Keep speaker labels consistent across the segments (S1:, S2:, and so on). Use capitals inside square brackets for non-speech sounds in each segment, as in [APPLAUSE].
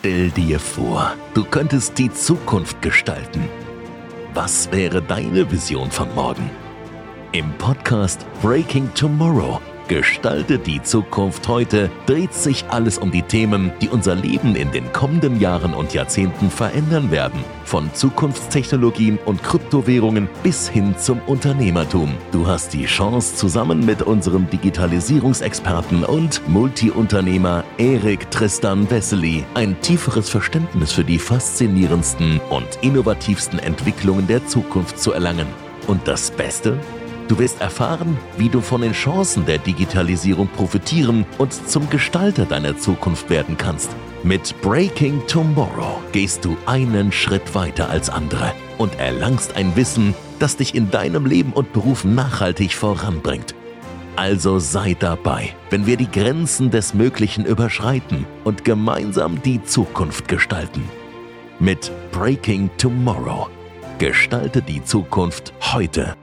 S1: Stell dir vor, du könntest die Zukunft gestalten. Was wäre deine Vision von morgen? Im Podcast Breaking Tomorrow Gestalte die Zukunft heute dreht sich alles um die Themen, die unser Leben in den kommenden Jahren und Jahrzehnten verändern werden. Von Zukunftstechnologien und Kryptowährungen bis hin zum Unternehmertum. Du hast die Chance, zusammen mit unserem Digitalisierungsexperten und Multiunternehmer Erik Tristan Wessely ein tieferes Verständnis für die faszinierendsten und innovativsten Entwicklungen der Zukunft zu erlangen. Und das Beste? Du wirst erfahren, wie du von den Chancen der Digitalisierung profitieren und zum Gestalter deiner Zukunft werden kannst. Mit Breaking Tomorrow gehst du einen Schritt weiter als andere und erlangst ein Wissen, das dich in deinem Leben und Beruf nachhaltig voranbringt. Also sei dabei, wenn wir die Grenzen des Möglichen überschreiten und gemeinsam die Zukunft gestalten. Mit Breaking Tomorrow. Gestalte die Zukunft heute.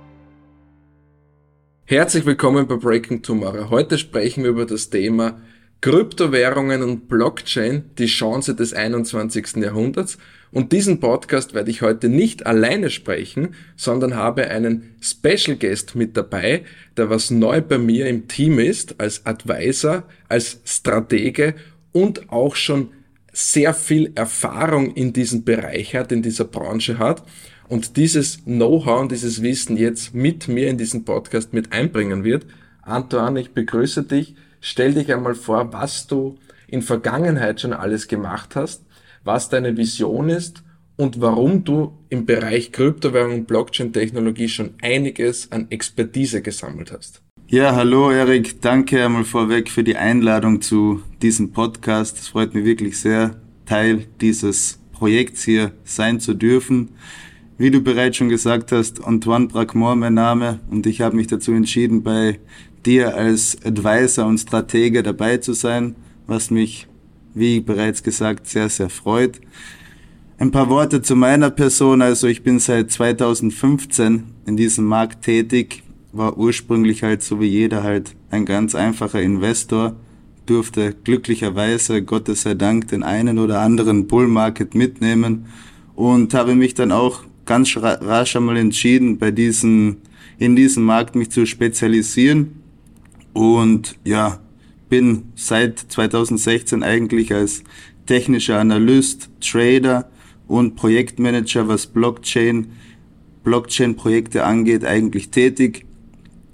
S2: Herzlich willkommen bei Breaking Tomorrow. Heute sprechen wir über das Thema Kryptowährungen und Blockchain, die Chance des 21. Jahrhunderts. Und diesen Podcast werde ich heute nicht alleine sprechen, sondern habe einen Special Guest mit dabei, der was neu bei mir im Team ist, als Advisor, als Stratege und auch schon sehr viel Erfahrung in diesem Bereich hat, in dieser Branche hat und dieses Know-how und dieses Wissen jetzt mit mir in diesen Podcast mit einbringen wird. Antoine, ich begrüße dich. Stell dich einmal vor, was du in Vergangenheit schon alles gemacht hast, was deine Vision ist und warum du im Bereich Kryptowährung und Blockchain-Technologie schon einiges an Expertise gesammelt hast.
S3: Ja, hallo Erik, danke einmal vorweg für die Einladung zu diesem Podcast. Es freut mich wirklich sehr, Teil dieses Projekts hier sein zu dürfen. Wie du bereits schon gesagt hast, Antoine Braquemont mein Name und ich habe mich dazu entschieden, bei dir als Advisor und Stratege dabei zu sein, was mich, wie bereits gesagt, sehr, sehr freut. Ein paar Worte zu meiner Person. Also ich bin seit 2015 in diesem Markt tätig, war ursprünglich halt so wie jeder halt ein ganz einfacher Investor, durfte glücklicherweise, Gottes sei Dank, den einen oder anderen Bull Market mitnehmen und habe mich dann auch ganz rasch einmal entschieden, bei diesen, in diesem Markt mich zu spezialisieren. Und ja, bin seit 2016 eigentlich als technischer Analyst, Trader und Projektmanager, was Blockchain, Blockchain-Projekte angeht, eigentlich tätig.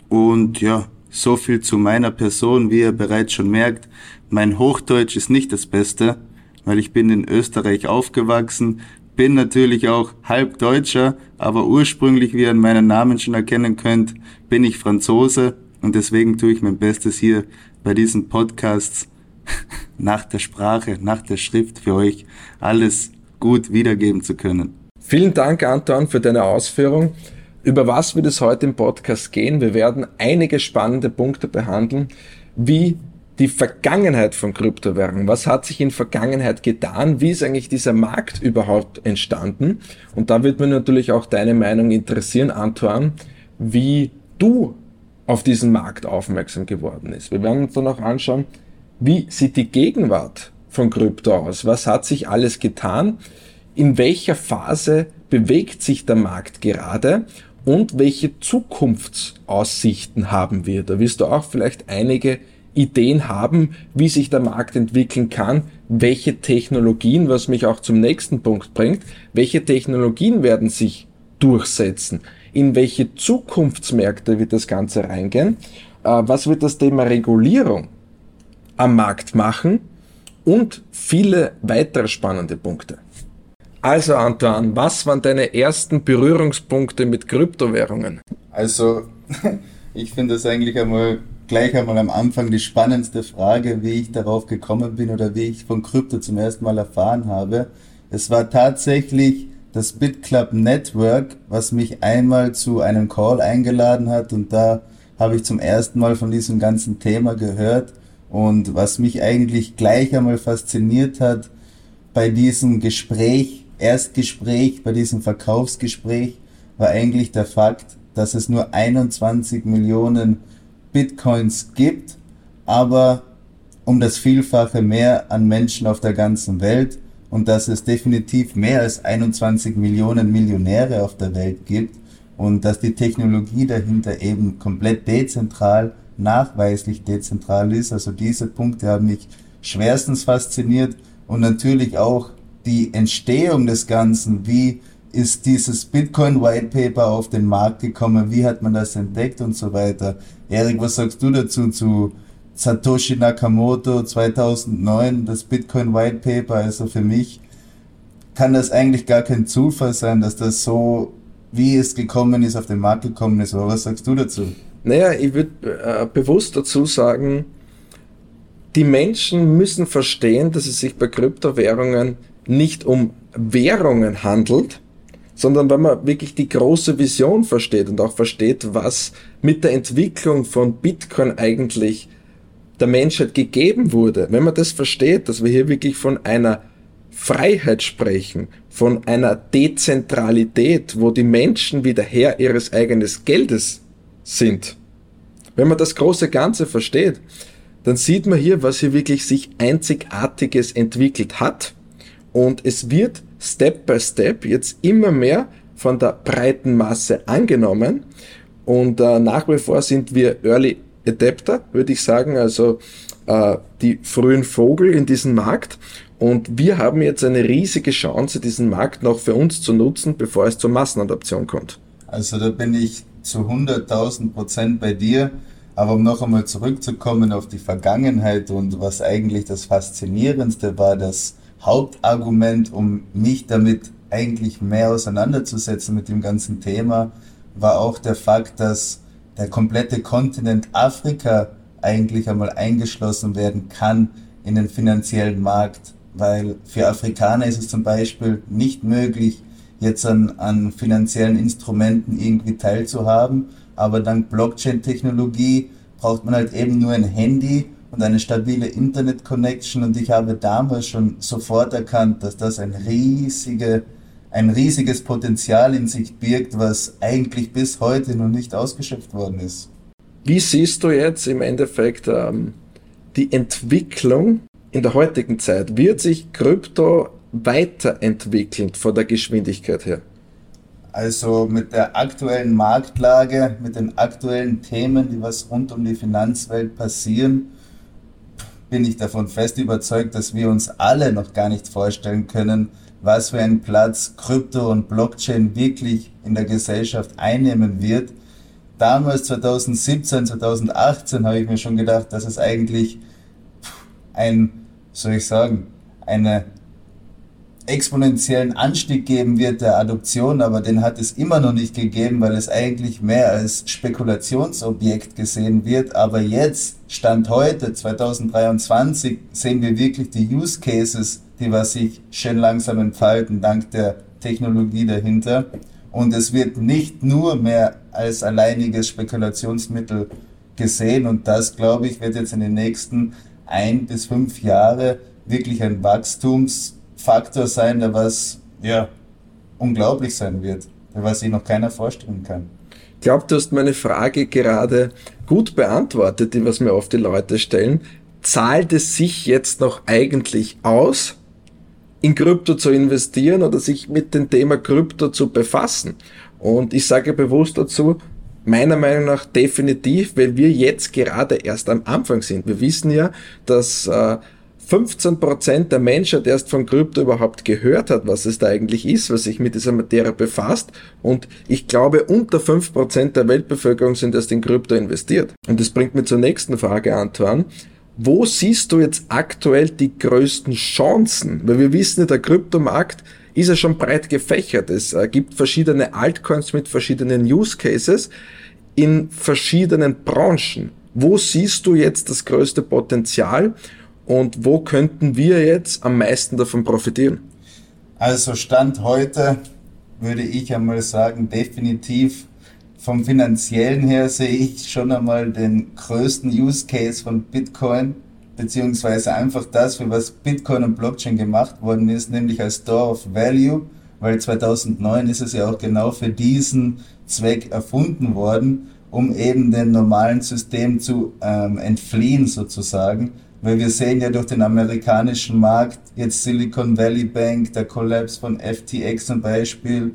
S3: Und ja, so viel zu meiner Person, wie ihr bereits schon merkt. Mein Hochdeutsch ist nicht das Beste, weil ich bin in Österreich aufgewachsen, bin natürlich auch halb Deutscher, aber ursprünglich, wie ihr an meinen Namen schon erkennen könnt, bin ich Franzose und deswegen tue ich mein Bestes hier bei diesen Podcasts [LAUGHS] nach der Sprache, nach der Schrift für euch alles gut wiedergeben zu können.
S2: Vielen Dank, Anton, für deine Ausführung. Über was wird es heute im Podcast gehen? Wir werden einige spannende Punkte behandeln, wie die Vergangenheit von Kryptowährungen. Was hat sich in Vergangenheit getan? Wie ist eigentlich dieser Markt überhaupt entstanden? Und da wird mir natürlich auch deine Meinung interessieren, Antoine, wie du auf diesen Markt aufmerksam geworden ist. Wir werden uns dann auch anschauen, wie sieht die Gegenwart von Krypto aus? Was hat sich alles getan? In welcher Phase bewegt sich der Markt gerade? Und welche Zukunftsaussichten haben wir? Da wirst du auch vielleicht einige Ideen haben, wie sich der Markt entwickeln kann, welche Technologien, was mich auch zum nächsten Punkt bringt, welche Technologien werden sich durchsetzen, in welche Zukunftsmärkte wird das Ganze reingehen, äh, was wird das Thema Regulierung am Markt machen und viele weitere spannende Punkte. Also Antoine, was waren deine ersten Berührungspunkte mit Kryptowährungen?
S3: Also, [LAUGHS] ich finde das eigentlich einmal gleich einmal am Anfang die spannendste Frage, wie ich darauf gekommen bin oder wie ich von Krypto zum ersten Mal erfahren habe. Es war tatsächlich das BitClub Network, was mich einmal zu einem Call eingeladen hat und da habe ich zum ersten Mal von diesem ganzen Thema gehört und was mich eigentlich gleich einmal fasziniert hat bei diesem Gespräch, Erstgespräch, bei diesem Verkaufsgespräch, war eigentlich der Fakt, dass es nur 21 Millionen Bitcoins gibt, aber um das Vielfache mehr an Menschen auf der ganzen Welt und dass es definitiv mehr als 21 Millionen Millionäre auf der Welt gibt und dass die Technologie dahinter eben komplett dezentral, nachweislich dezentral ist. Also diese Punkte haben mich schwerstens fasziniert und natürlich auch die Entstehung des Ganzen, wie ist dieses Bitcoin White Paper auf den Markt gekommen, wie hat man das entdeckt und so weiter. Erik, was sagst du dazu zu Satoshi Nakamoto 2009, das Bitcoin White Paper? Also für mich kann das eigentlich gar kein Zufall sein, dass das so, wie es gekommen ist, auf den Markt gekommen ist. Aber was sagst du dazu?
S2: Naja, ich würde äh, bewusst dazu sagen, die Menschen müssen verstehen, dass es sich bei Kryptowährungen nicht um Währungen handelt, sondern wenn man wirklich die große Vision versteht und auch versteht, was mit der Entwicklung von Bitcoin eigentlich der Menschheit gegeben wurde. Wenn man das versteht, dass wir hier wirklich von einer Freiheit sprechen, von einer Dezentralität, wo die Menschen wieder Herr ihres eigenen Geldes sind. Wenn man das große Ganze versteht, dann sieht man hier, was hier wirklich sich einzigartiges entwickelt hat. Und es wird Step by Step jetzt immer mehr von der breiten Masse angenommen. Und äh, nach wie vor sind wir Early Adapter, würde ich sagen, also äh, die frühen Vogel in diesem Markt. Und wir haben jetzt eine riesige Chance, diesen Markt noch für uns zu nutzen, bevor es zur Massenadaption kommt.
S3: Also da bin ich zu 100.000 Prozent bei dir. Aber um noch einmal zurückzukommen auf die Vergangenheit und was eigentlich das Faszinierendste war, das Hauptargument, um mich damit eigentlich mehr auseinanderzusetzen mit dem ganzen Thema, war auch der Fakt, dass der komplette Kontinent Afrika eigentlich einmal eingeschlossen werden kann in den finanziellen Markt, weil für Afrikaner ist es zum Beispiel nicht möglich, jetzt an, an finanziellen Instrumenten irgendwie teilzuhaben. Aber dank Blockchain-Technologie braucht man halt eben nur ein Handy und eine stabile Internet-Connection und ich habe damals schon sofort erkannt, dass das ein, riesige, ein riesiges Potenzial in sich birgt, was eigentlich bis heute noch nicht ausgeschöpft worden ist.
S2: Wie siehst du jetzt im Endeffekt ähm, die Entwicklung in der heutigen Zeit? Wird sich Krypto weiterentwickeln von der Geschwindigkeit her?
S3: Also mit der aktuellen Marktlage, mit den aktuellen Themen, die was rund um die Finanzwelt passieren, bin ich davon fest überzeugt, dass wir uns alle noch gar nicht vorstellen können, was für einen Platz Krypto und Blockchain wirklich in der Gesellschaft einnehmen wird. Damals 2017, 2018 habe ich mir schon gedacht, dass es eigentlich ein, soll ich sagen, eine exponentiellen Anstieg geben wird der Adoption, aber den hat es immer noch nicht gegeben, weil es eigentlich mehr als Spekulationsobjekt gesehen wird. Aber jetzt, Stand heute, 2023, sehen wir wirklich die Use Cases, die was sich schön langsam entfalten, dank der Technologie dahinter. Und es wird nicht nur mehr als alleiniges Spekulationsmittel gesehen. Und das, glaube ich, wird jetzt in den nächsten ein bis fünf Jahre wirklich ein Wachstums Faktor sein, der was ja unglaublich sein wird, der was sich noch keiner vorstellen kann.
S2: Ich glaube, du hast meine Frage gerade gut beantwortet, die was mir oft die Leute stellen. Zahlt es sich jetzt noch eigentlich aus, in Krypto zu investieren oder sich mit dem Thema Krypto zu befassen? Und ich sage bewusst dazu, meiner Meinung nach definitiv, weil wir jetzt gerade erst am Anfang sind. Wir wissen ja, dass äh, 15% der Menschheit erst von Krypto überhaupt gehört hat, was es da eigentlich ist, was sich mit dieser Materie befasst. Und ich glaube, unter 5% der Weltbevölkerung sind erst in Krypto investiert. Und das bringt mich zur nächsten Frage, Antoine. Wo siehst du jetzt aktuell die größten Chancen? Weil wir wissen, der Kryptomarkt ist ja schon breit gefächert. Es äh, gibt verschiedene Altcoins mit verschiedenen Use Cases in verschiedenen Branchen. Wo siehst du jetzt das größte Potenzial? Und wo könnten wir jetzt am meisten davon profitieren?
S3: Also Stand heute würde ich einmal sagen, definitiv vom finanziellen her sehe ich schon einmal den größten Use Case von Bitcoin, beziehungsweise einfach das, für was Bitcoin und Blockchain gemacht worden ist, nämlich als Store of Value, weil 2009 ist es ja auch genau für diesen Zweck erfunden worden, um eben dem normalen System zu ähm, entfliehen sozusagen weil wir sehen ja durch den amerikanischen Markt jetzt Silicon Valley Bank, der Kollaps von FTX zum Beispiel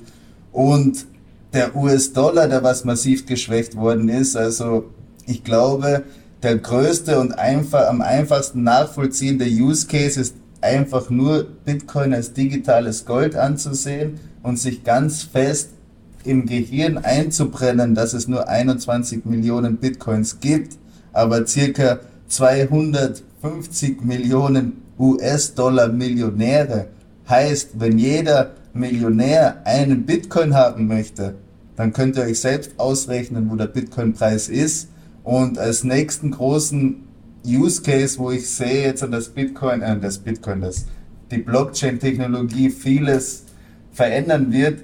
S3: und der US-Dollar, der was massiv geschwächt worden ist. Also ich glaube, der größte und einfach, am einfachsten nachvollziehende Use Case ist einfach nur Bitcoin als digitales Gold anzusehen und sich ganz fest im Gehirn einzubrennen, dass es nur 21 Millionen Bitcoins gibt, aber circa 200 50 Millionen US-Dollar Millionäre. Heißt, wenn jeder Millionär einen Bitcoin haben möchte, dann könnt ihr euch selbst ausrechnen, wo der Bitcoin-Preis ist. Und als nächsten großen Use Case, wo ich sehe jetzt an das Bitcoin, äh, das Bitcoin, das die Blockchain-Technologie vieles verändern wird,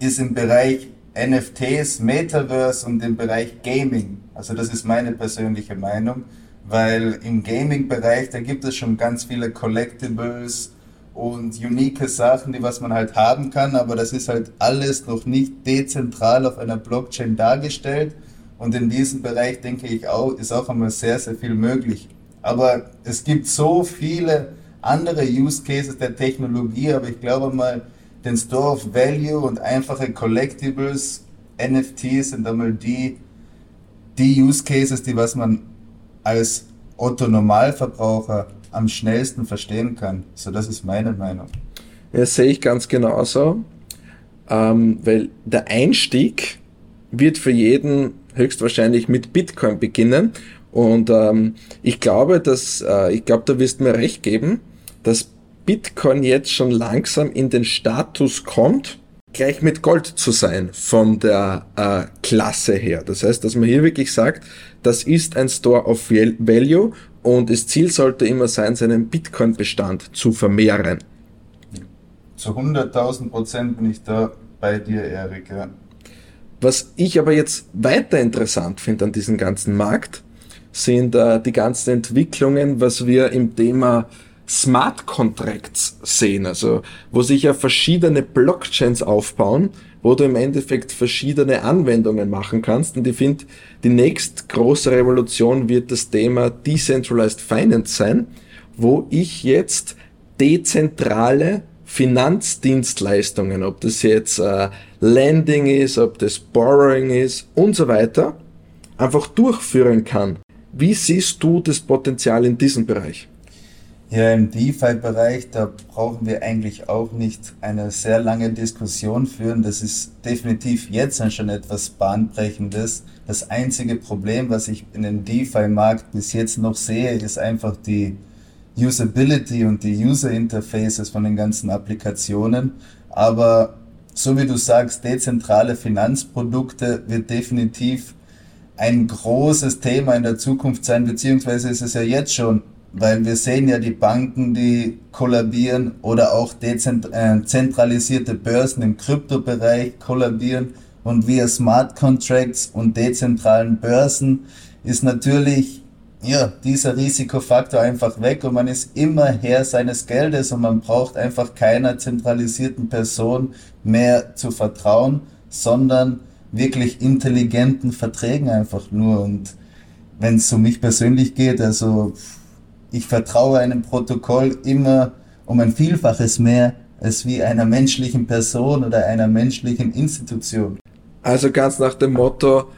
S3: ist im Bereich NFTs, Metaverse und im Bereich Gaming. Also das ist meine persönliche Meinung weil im Gaming-Bereich, da gibt es schon ganz viele Collectibles und unique Sachen, die was man halt haben kann, aber das ist halt alles noch nicht dezentral auf einer Blockchain dargestellt und in diesem Bereich denke ich auch, ist auch einmal sehr, sehr viel möglich. Aber es gibt so viele andere Use Cases der Technologie, aber ich glaube mal, den Store of Value und einfache Collectibles, NFTs sind einmal die, die Use Cases, die was man als Otto Normalverbraucher am schnellsten verstehen kann. So, das ist meine Meinung.
S2: Ja, sehe ich ganz genauso, ähm, weil der Einstieg wird für jeden höchstwahrscheinlich mit Bitcoin beginnen. Und ähm, ich glaube, dass äh, ich glaube, da wirst du mir recht geben, dass Bitcoin jetzt schon langsam in den Status kommt, gleich mit Gold zu sein von der äh, Klasse her. Das heißt, dass man hier wirklich sagt, das ist ein Store of Value und das Ziel sollte immer sein, seinen Bitcoin-Bestand zu vermehren.
S3: Zu 100.000 Prozent bin ich da bei dir, Erik. Ja.
S2: Was ich aber jetzt weiter interessant finde an diesem ganzen Markt, sind äh, die ganzen Entwicklungen, was wir im Thema Smart Contracts sehen, also wo sich ja verschiedene Blockchains aufbauen, wo du im Endeffekt verschiedene Anwendungen machen kannst. Und ich finde, die nächst große Revolution wird das Thema Decentralized Finance sein, wo ich jetzt dezentrale Finanzdienstleistungen, ob das jetzt äh, Lending ist, ob das Borrowing ist und so weiter, einfach durchführen kann. Wie siehst du das Potenzial in diesem Bereich?
S3: Ja, im DeFi-Bereich, da brauchen wir eigentlich auch nicht eine sehr lange Diskussion führen. Das ist definitiv jetzt schon etwas Bahnbrechendes. Das einzige Problem, was ich in dem DeFi-Markt bis jetzt noch sehe, ist einfach die Usability und die User Interfaces von den ganzen Applikationen. Aber so wie du sagst, dezentrale Finanzprodukte wird definitiv ein großes Thema in der Zukunft sein, beziehungsweise ist es ja jetzt schon weil wir sehen ja die Banken, die kollabieren oder auch dezentralisierte äh, Börsen im Kryptobereich kollabieren. Und via Smart Contracts und dezentralen Börsen ist natürlich ja, dieser Risikofaktor einfach weg und man ist immer Herr seines Geldes und man braucht einfach keiner zentralisierten Person mehr zu vertrauen, sondern wirklich intelligenten Verträgen einfach nur. Und wenn es um mich persönlich geht, also ich vertraue einem Protokoll immer um ein Vielfaches mehr als wie einer menschlichen Person oder einer menschlichen Institution.
S2: Also ganz nach dem Motto,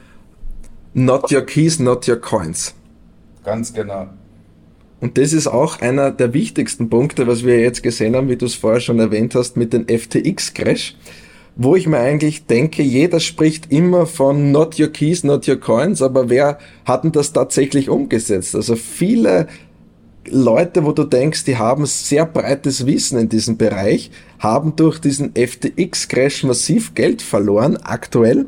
S2: not your keys, not your coins.
S3: Ganz genau.
S2: Und das ist auch einer der wichtigsten Punkte, was wir jetzt gesehen haben, wie du es vorher schon erwähnt hast, mit dem FTX-Crash, wo ich mir eigentlich denke, jeder spricht immer von not your keys, not your coins, aber wer hat denn das tatsächlich umgesetzt? Also viele Leute, wo du denkst, die haben sehr breites Wissen in diesem Bereich, haben durch diesen FTX-Crash massiv Geld verloren aktuell,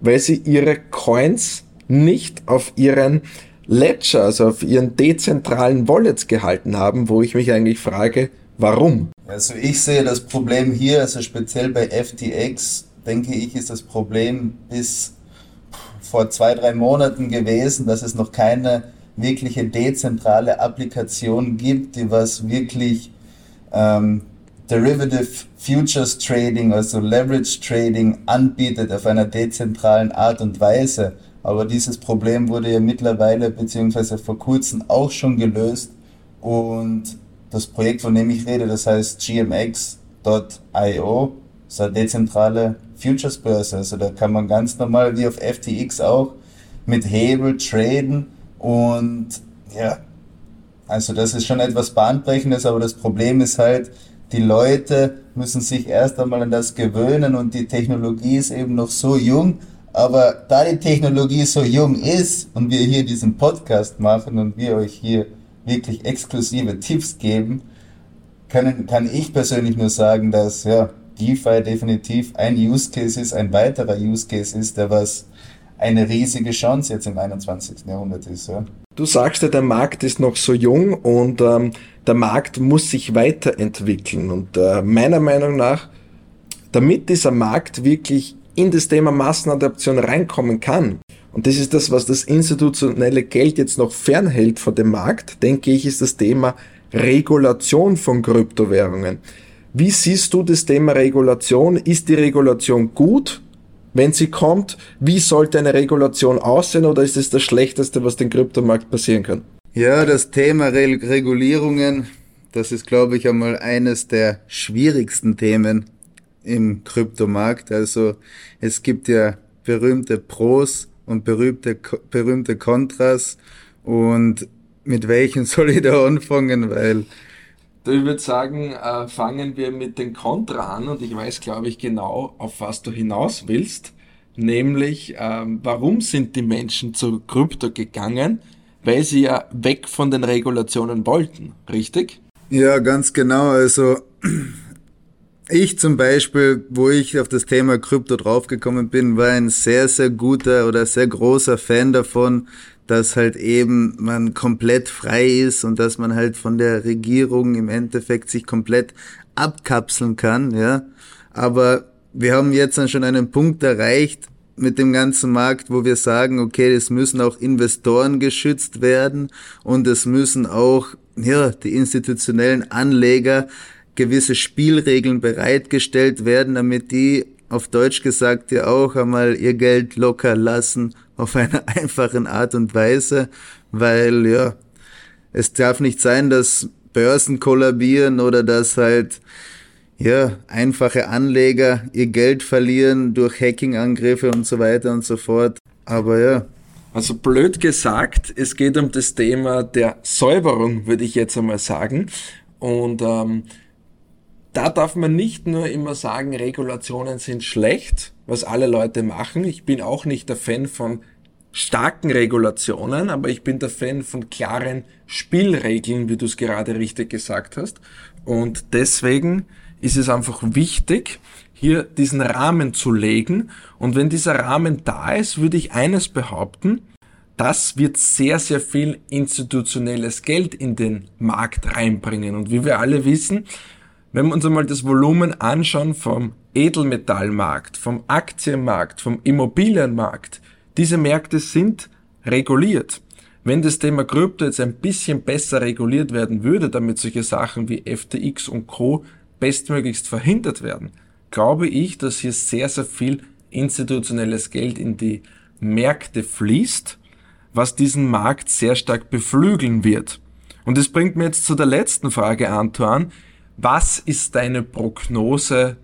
S2: weil sie ihre Coins nicht auf ihren Ledger, also auf ihren dezentralen Wallets gehalten haben, wo ich mich eigentlich frage, warum?
S3: Also ich sehe das Problem hier, also speziell bei FTX, denke ich, ist das Problem bis vor zwei, drei Monaten gewesen, dass es noch keine wirkliche dezentrale Applikation gibt, die was wirklich ähm, Derivative Futures Trading, also Leverage Trading anbietet auf einer dezentralen Art und Weise. Aber dieses Problem wurde ja mittlerweile beziehungsweise vor kurzem auch schon gelöst und das Projekt, von dem ich rede, das heißt gmx.io, ist eine dezentrale Futures Börse. Also da kann man ganz normal wie auf FTX auch mit Hebel traden und ja, also das ist schon etwas bahnbrechendes, aber das Problem ist halt, die Leute müssen sich erst einmal an das gewöhnen und die Technologie ist eben noch so jung. Aber da die Technologie so jung ist und wir hier diesen Podcast machen und wir euch hier wirklich exklusive Tipps geben, können, kann ich persönlich nur sagen, dass ja, DeFi definitiv ein Use Case ist, ein weiterer Use Case ist, der was eine riesige Chance jetzt im 21. Jahrhundert ist. Ja.
S2: Du sagst ja, der Markt ist noch so jung und ähm, der Markt muss sich weiterentwickeln. Und äh, meiner Meinung nach, damit dieser Markt wirklich in das Thema Massenadaption reinkommen kann, und das ist das, was das institutionelle Geld jetzt noch fernhält von dem Markt, denke ich, ist das Thema Regulation von Kryptowährungen. Wie siehst du das Thema Regulation? Ist die Regulation gut? Wenn sie kommt, wie sollte eine Regulation aussehen oder ist es das Schlechteste, was den Kryptomarkt passieren kann?
S3: Ja, das Thema Re Regulierungen, das ist, glaube ich, einmal eines der schwierigsten Themen im Kryptomarkt. Also es gibt ja berühmte Pros und berühmte, berühmte Kontras und mit welchen [LAUGHS] soll ich da anfangen, weil
S2: ich würde sagen, äh, fangen wir mit den Kontra an und ich weiß, glaube ich, genau, auf was du hinaus willst. Nämlich, ähm, warum sind die Menschen zu Krypto gegangen? Weil sie ja weg von den Regulationen wollten, richtig?
S3: Ja, ganz genau. Also [CLEARS THROAT] ich zum Beispiel, wo ich auf das Thema Krypto draufgekommen bin, war ein sehr, sehr guter oder sehr großer Fan davon, dass halt eben man komplett frei ist und dass man halt von der Regierung im Endeffekt sich komplett abkapseln kann, ja. Aber wir haben jetzt dann schon einen Punkt erreicht mit dem ganzen Markt, wo wir sagen, okay, es müssen auch Investoren geschützt werden und es müssen auch, ja, die institutionellen Anleger gewisse Spielregeln bereitgestellt werden, damit die auf Deutsch gesagt ja auch einmal ihr Geld locker lassen auf eine [LAUGHS] einfache Art und Weise, weil ja, es darf nicht sein, dass Börsen kollabieren oder dass halt ja, einfache Anleger ihr Geld verlieren durch Hacking-Angriffe und so weiter und so fort. Aber ja.
S2: Also blöd gesagt, es geht um das Thema der Säuberung, würde ich jetzt einmal sagen. Und ähm, da darf man nicht nur immer sagen, Regulationen sind schlecht, was alle Leute machen. Ich bin auch nicht der Fan von starken Regulationen, aber ich bin der Fan von klaren Spielregeln, wie du es gerade richtig gesagt hast. Und deswegen ist es einfach wichtig, hier diesen Rahmen zu legen. Und wenn dieser Rahmen da ist, würde ich eines behaupten, das wird sehr, sehr viel institutionelles Geld in den Markt reinbringen. Und wie wir alle wissen, wenn wir uns einmal das Volumen anschauen vom Edelmetallmarkt, vom Aktienmarkt, vom Immobilienmarkt, diese Märkte sind reguliert. Wenn das Thema Krypto jetzt ein bisschen besser reguliert werden würde, damit solche Sachen wie FTX und Co. bestmöglichst verhindert werden, glaube ich, dass hier sehr, sehr viel institutionelles Geld in die Märkte fließt, was diesen Markt sehr stark beflügeln wird. Und das bringt mir jetzt zu der letzten Frage, Antoine. Was ist deine Prognose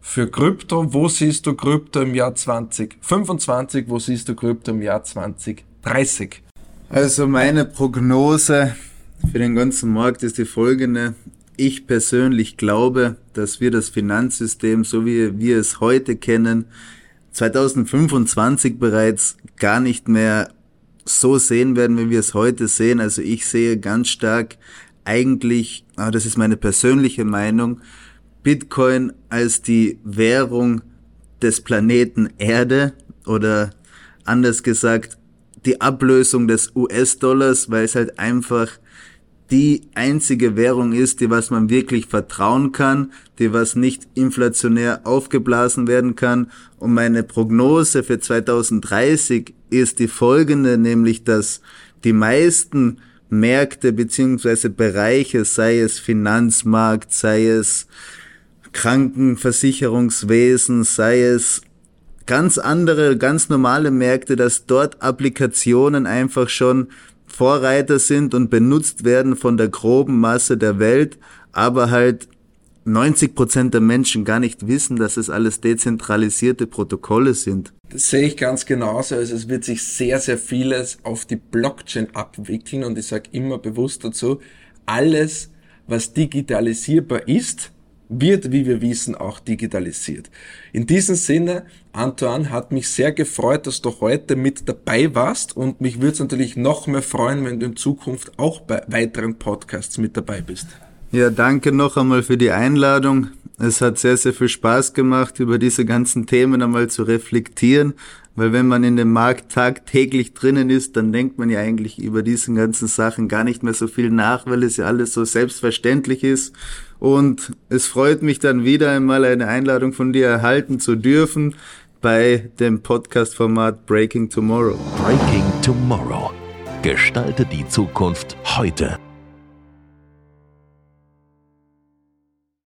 S2: für Krypto? Wo siehst du Krypto im Jahr 2025? Wo siehst du Krypto im Jahr 2030?
S3: Also meine Prognose für den ganzen Markt ist die folgende. Ich persönlich glaube, dass wir das Finanzsystem, so wie wir es heute kennen, 2025 bereits gar nicht mehr so sehen werden, wie wir es heute sehen. Also ich sehe ganz stark eigentlich, aber das ist meine persönliche Meinung, Bitcoin als die Währung des Planeten Erde oder anders gesagt die Ablösung des US-Dollars, weil es halt einfach die einzige Währung ist, die was man wirklich vertrauen kann, die was nicht inflationär aufgeblasen werden kann. Und meine Prognose für 2030 ist die folgende, nämlich dass die meisten Märkte beziehungsweise Bereiche, sei es Finanzmarkt, sei es Krankenversicherungswesen, sei es ganz andere, ganz normale Märkte, dass dort Applikationen einfach schon Vorreiter sind und benutzt werden von der groben Masse der Welt, aber halt 90 Prozent der Menschen gar nicht wissen, dass es alles dezentralisierte Protokolle sind.
S2: Das sehe ich ganz genauso. Also es wird sich sehr, sehr vieles auf die Blockchain abwickeln und ich sage immer bewusst dazu, alles, was digitalisierbar ist, wird, wie wir wissen, auch digitalisiert. In diesem Sinne, Antoine, hat mich sehr gefreut, dass du heute mit dabei warst und mich würde es natürlich noch mehr freuen, wenn du in Zukunft auch bei weiteren Podcasts mit dabei bist.
S3: Ja, danke noch einmal für die Einladung. Es hat sehr, sehr viel Spaß gemacht, über diese ganzen Themen einmal zu reflektieren, weil wenn man in dem Markt tagtäglich drinnen ist, dann denkt man ja eigentlich über diesen ganzen Sachen gar nicht mehr so viel nach, weil es ja alles so selbstverständlich ist. Und es freut mich dann wieder einmal eine Einladung von dir erhalten zu dürfen bei dem Podcast-Format Breaking Tomorrow.
S1: Breaking Tomorrow. Gestalte die Zukunft heute.